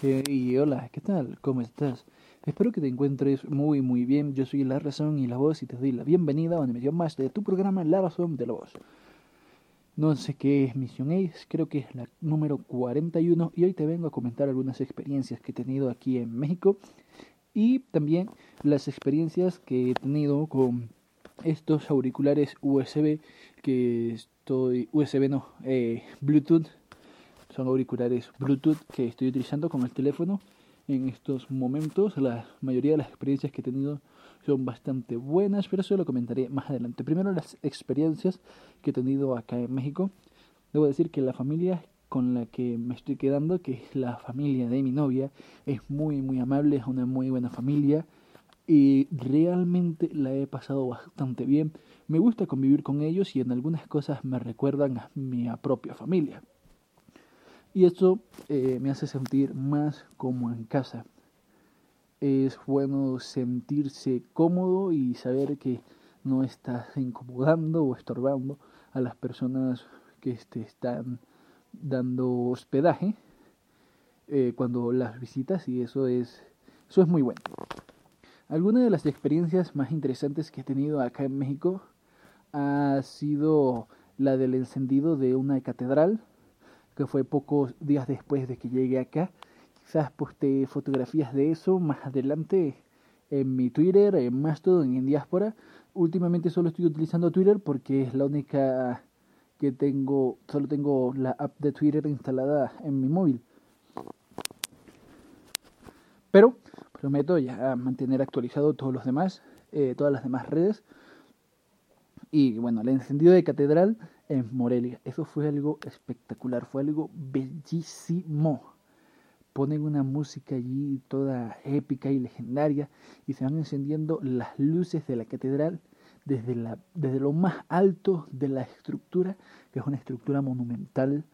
y hola, ¿qué tal? ¿Cómo estás? Espero que te encuentres muy muy bien. Yo soy La Razón y la Voz y te doy la bienvenida a una emisión más de tu programa La Razón de la Voz. No sé qué es Misión Ace, creo que es la número 41 y hoy te vengo a comentar algunas experiencias que he tenido aquí en México y también las experiencias que he tenido con estos auriculares USB que estoy, USB no, eh, Bluetooth son auriculares Bluetooth que estoy utilizando con el teléfono en estos momentos. La mayoría de las experiencias que he tenido son bastante buenas, pero eso lo comentaré más adelante. Primero las experiencias que he tenido acá en México. Debo decir que la familia con la que me estoy quedando, que es la familia de mi novia, es muy muy amable, es una muy buena familia y realmente la he pasado bastante bien. Me gusta convivir con ellos y en algunas cosas me recuerdan a mi propia familia y esto eh, me hace sentir más como en casa. Es bueno sentirse cómodo y saber que no estás incomodando o estorbando a las personas que te están dando hospedaje eh, cuando las visitas y eso es, eso es muy bueno. Alguna de las experiencias más interesantes que he tenido acá en México ha sido la del encendido de una catedral que fue pocos días después de que llegué acá. Quizás poste fotografías de eso más adelante en mi Twitter, en Mastodon, en Diáspora. Últimamente solo estoy utilizando Twitter porque es la única que tengo, solo tengo la app de Twitter instalada en mi móvil. Pero prometo ya mantener actualizado todos los demás, eh, todas las demás redes. Y bueno, el encendido de catedral en Morelia. Eso fue algo espectacular, fue algo bellísimo. Ponen una música allí toda épica y legendaria y se van encendiendo las luces de la catedral desde, la, desde lo más alto de la estructura, que es una estructura monumental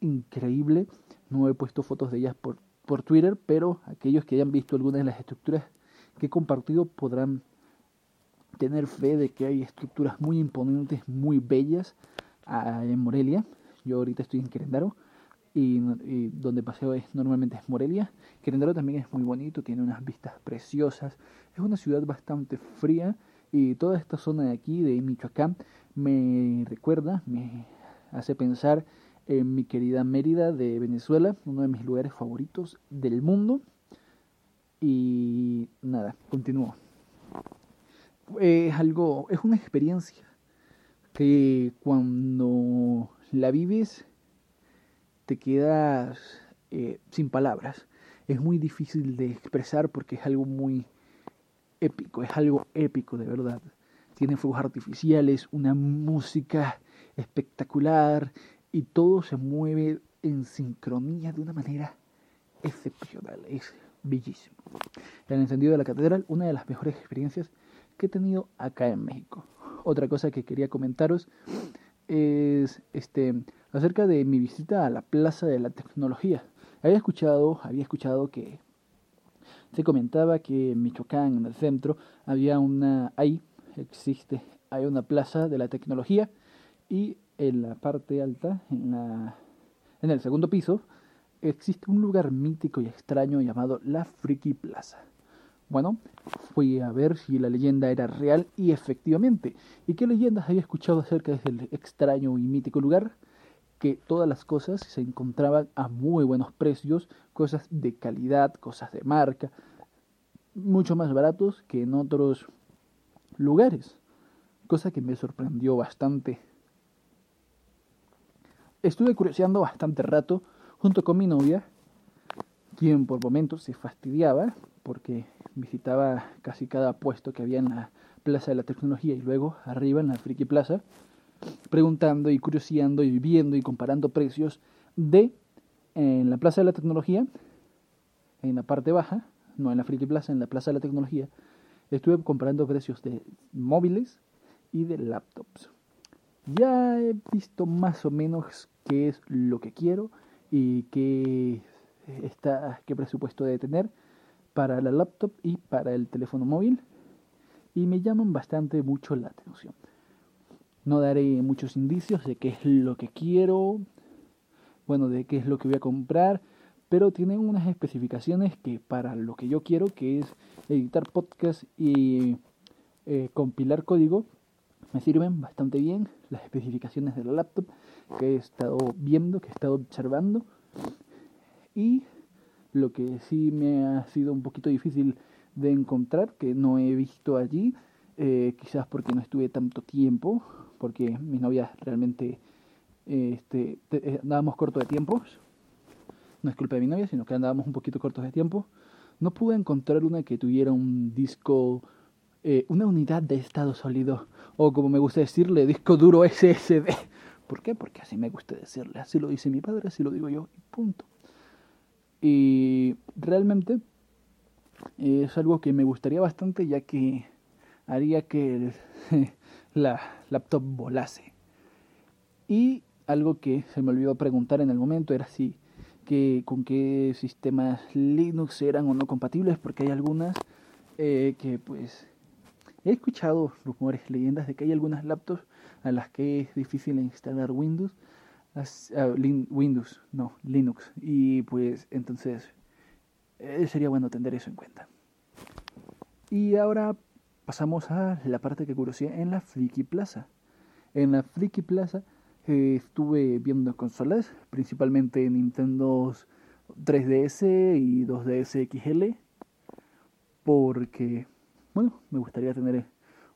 increíble. No he puesto fotos de ellas por, por Twitter, pero aquellos que hayan visto algunas de las estructuras que he compartido podrán tener fe de que hay estructuras muy imponentes, muy bellas en Morelia. Yo ahorita estoy en Querétaro y, donde paseo es normalmente es Morelia. Querétaro también es muy bonito, tiene unas vistas preciosas. Es una ciudad bastante fría y toda esta zona de aquí, de Michoacán, me recuerda, me hace pensar en mi querida Mérida de Venezuela, uno de mis lugares favoritos del mundo. Y nada, continúo. Es algo, es una experiencia que cuando la vives te quedas eh, sin palabras. Es muy difícil de expresar porque es algo muy épico, es algo épico de verdad. Tiene fuegos artificiales, una música espectacular y todo se mueve en sincronía de una manera excepcional, es bellísimo. El encendido de la catedral, una de las mejores experiencias que he tenido acá en México otra cosa que quería comentaros es este acerca de mi visita a la Plaza de la Tecnología. Había escuchado, había escuchado que se comentaba que en Michoacán, en el centro, había una, ahí existe, hay una Plaza de la Tecnología y en la parte alta, en, la, en el segundo piso, existe un lugar mítico y extraño llamado la Friki Plaza. Bueno, fui a ver si la leyenda era real y efectivamente. ¿Y qué leyendas había escuchado acerca de ese extraño y mítico lugar? Que todas las cosas se encontraban a muy buenos precios, cosas de calidad, cosas de marca, mucho más baratos que en otros lugares. Cosa que me sorprendió bastante. Estuve curioseando bastante rato junto con mi novia, quien por momentos se fastidiaba porque visitaba casi cada puesto que había en la Plaza de la Tecnología y luego arriba en la Friki Plaza, preguntando y curioseando y viendo y comparando precios de en la Plaza de la Tecnología, en la parte baja, no en la Friki Plaza, en la Plaza de la Tecnología, estuve comparando precios de móviles y de laptops. Ya he visto más o menos qué es lo que quiero y qué, está, qué presupuesto debe tener para la laptop y para el teléfono móvil y me llaman bastante mucho la atención. No daré muchos indicios de qué es lo que quiero, bueno, de qué es lo que voy a comprar, pero tiene unas especificaciones que para lo que yo quiero, que es editar podcast y eh, compilar código, me sirven bastante bien las especificaciones de la laptop que he estado viendo, que he estado observando. Y lo que sí me ha sido un poquito difícil de encontrar, que no he visto allí, eh, quizás porque no estuve tanto tiempo, porque mi novia realmente este, eh, andábamos corto de tiempos. No es culpa de mi novia, sino que andábamos un poquito cortos de tiempo. No pude encontrar una que tuviera un disco, eh, una unidad de estado sólido, o como me gusta decirle, disco duro SSD. ¿Por qué? Porque así me gusta decirle. Así lo dice mi padre, así lo digo yo, y punto. Y realmente es algo que me gustaría bastante, ya que haría que la laptop volase. Y algo que se me olvidó preguntar en el momento era si que, con qué sistemas Linux eran o no compatibles, porque hay algunas eh, que pues he escuchado rumores, leyendas de que hay algunas laptops a las que es difícil instalar Windows, ah, Windows, no, Linux, y pues entonces eh, sería bueno tener eso en cuenta. Y ahora pasamos a la parte que curiosidad en la Friki Plaza. En la Friki Plaza eh, estuve viendo consolas, principalmente Nintendo 3DS y 2DS XL, porque, bueno, me gustaría tener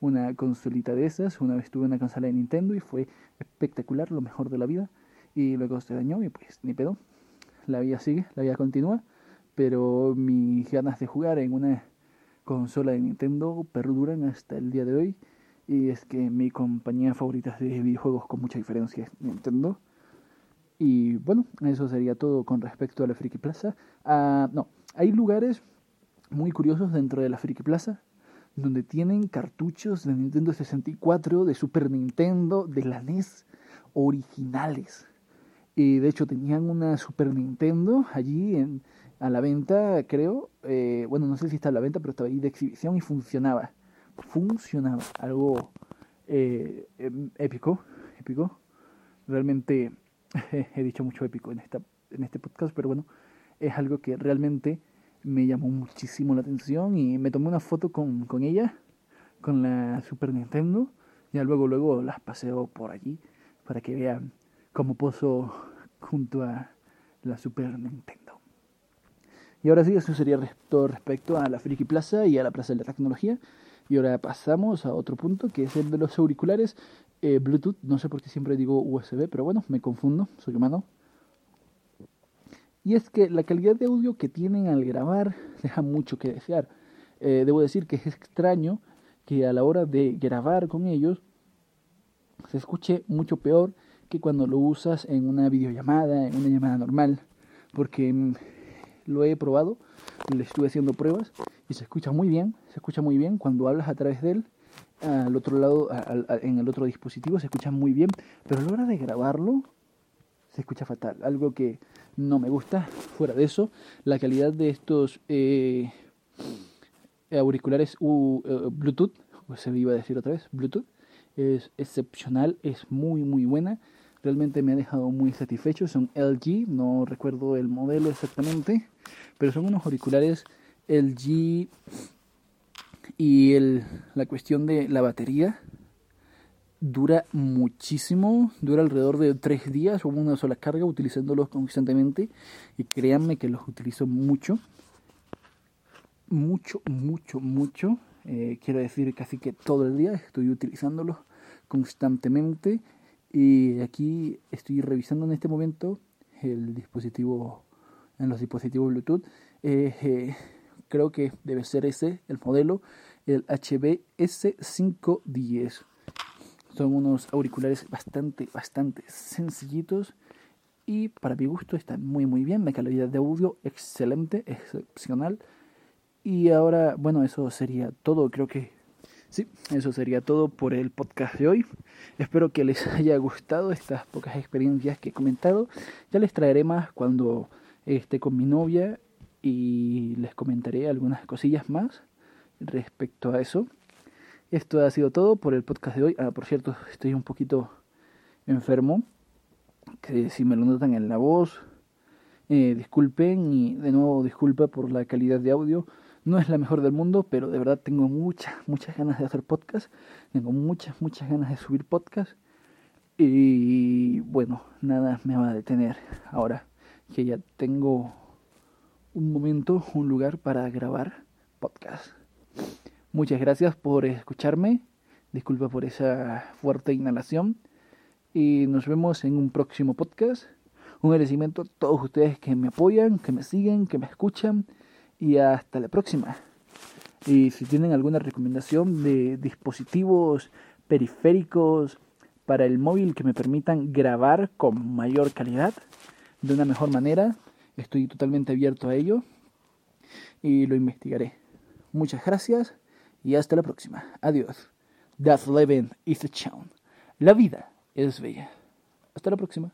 una consolita de esas. Una vez tuve una consola de Nintendo y fue espectacular, lo mejor de la vida. Y luego se dañó y pues ni pedo. La vida sigue, la vida continúa, pero mis ganas de jugar en una consola de Nintendo perduran hasta el día de hoy. Y es que mi compañía favorita de videojuegos con mucha diferencia es Nintendo. Y bueno, eso sería todo con respecto a la Friki Plaza. Ah, no, hay lugares muy curiosos dentro de la Friki Plaza donde tienen cartuchos de Nintendo 64, de Super Nintendo, de la NES originales. Y de hecho tenían una Super Nintendo allí en, a la venta, creo. Eh, bueno, no sé si está a la venta, pero estaba ahí de exhibición y funcionaba. Funcionaba. Algo eh, em, épico. Épico. Realmente he dicho mucho épico en, esta, en este podcast, pero bueno, es algo que realmente me llamó muchísimo la atención y me tomé una foto con, con ella, con la Super Nintendo. Ya luego, luego las paseo por allí para que vean cómo poso junto a la Super Nintendo. Y ahora sí, eso sería todo respecto a la Friki Plaza y a la Plaza de la Tecnología. Y ahora pasamos a otro punto, que es el de los auriculares eh, Bluetooth. No sé por qué siempre digo USB, pero bueno, me confundo, soy humano. Y es que la calidad de audio que tienen al grabar deja mucho que desear. Eh, debo decir que es extraño que a la hora de grabar con ellos se escuche mucho peor que cuando lo usas en una videollamada, en una llamada normal. Porque mm, lo he probado, le estuve haciendo pruebas y se escucha muy bien, se escucha muy bien cuando hablas a través de él, al otro lado, en el otro dispositivo se escucha muy bien, pero a la hora de grabarlo se escucha fatal, algo que no me gusta. Fuera de eso, la calidad de estos eh, auriculares uh, Bluetooth, se me iba a decir otra vez, Bluetooth, es excepcional, es muy muy buena realmente me ha dejado muy satisfecho. Son LG, no recuerdo el modelo exactamente, pero son unos auriculares LG y el, la cuestión de la batería dura muchísimo, dura alrededor de tres días o una sola carga utilizándolos constantemente y créanme que los utilizo mucho, mucho, mucho, mucho. Eh, quiero decir casi que todo el día estoy utilizándolos constantemente y aquí estoy revisando en este momento el dispositivo, en los dispositivos Bluetooth. Eh, creo que debe ser ese el modelo, el HBS510. Son unos auriculares bastante, bastante sencillitos y para mi gusto están muy, muy bien. La calidad de audio excelente, excepcional. Y ahora, bueno, eso sería todo. Creo que Sí, eso sería todo por el podcast de hoy. Espero que les haya gustado estas pocas experiencias que he comentado. Ya les traeré más cuando esté con mi novia y les comentaré algunas cosillas más respecto a eso. Esto ha sido todo por el podcast de hoy. Ah, por cierto, estoy un poquito enfermo, que si me lo notan en la voz, Eh, disculpen y de nuevo disculpa por la calidad de audio. No es la mejor del mundo, pero de verdad tengo muchas, muchas ganas de hacer podcast. Tengo muchas, muchas ganas de subir podcast. Y bueno, nada me va a detener ahora que ya tengo un momento, un lugar para grabar podcast. Muchas gracias por escucharme. Disculpa por esa fuerte inhalación. Y nos vemos en un próximo podcast. Un agradecimiento a todos ustedes que me apoyan, que me siguen, que me escuchan. Y hasta la próxima. Y si tienen alguna recomendación de dispositivos periféricos para el móvil que me permitan grabar con mayor calidad, de una mejor manera, estoy totalmente abierto a ello y lo investigaré. Muchas gracias y hasta la próxima. Adiós. Das Leben ist schön. La vida es bella. Hasta la próxima.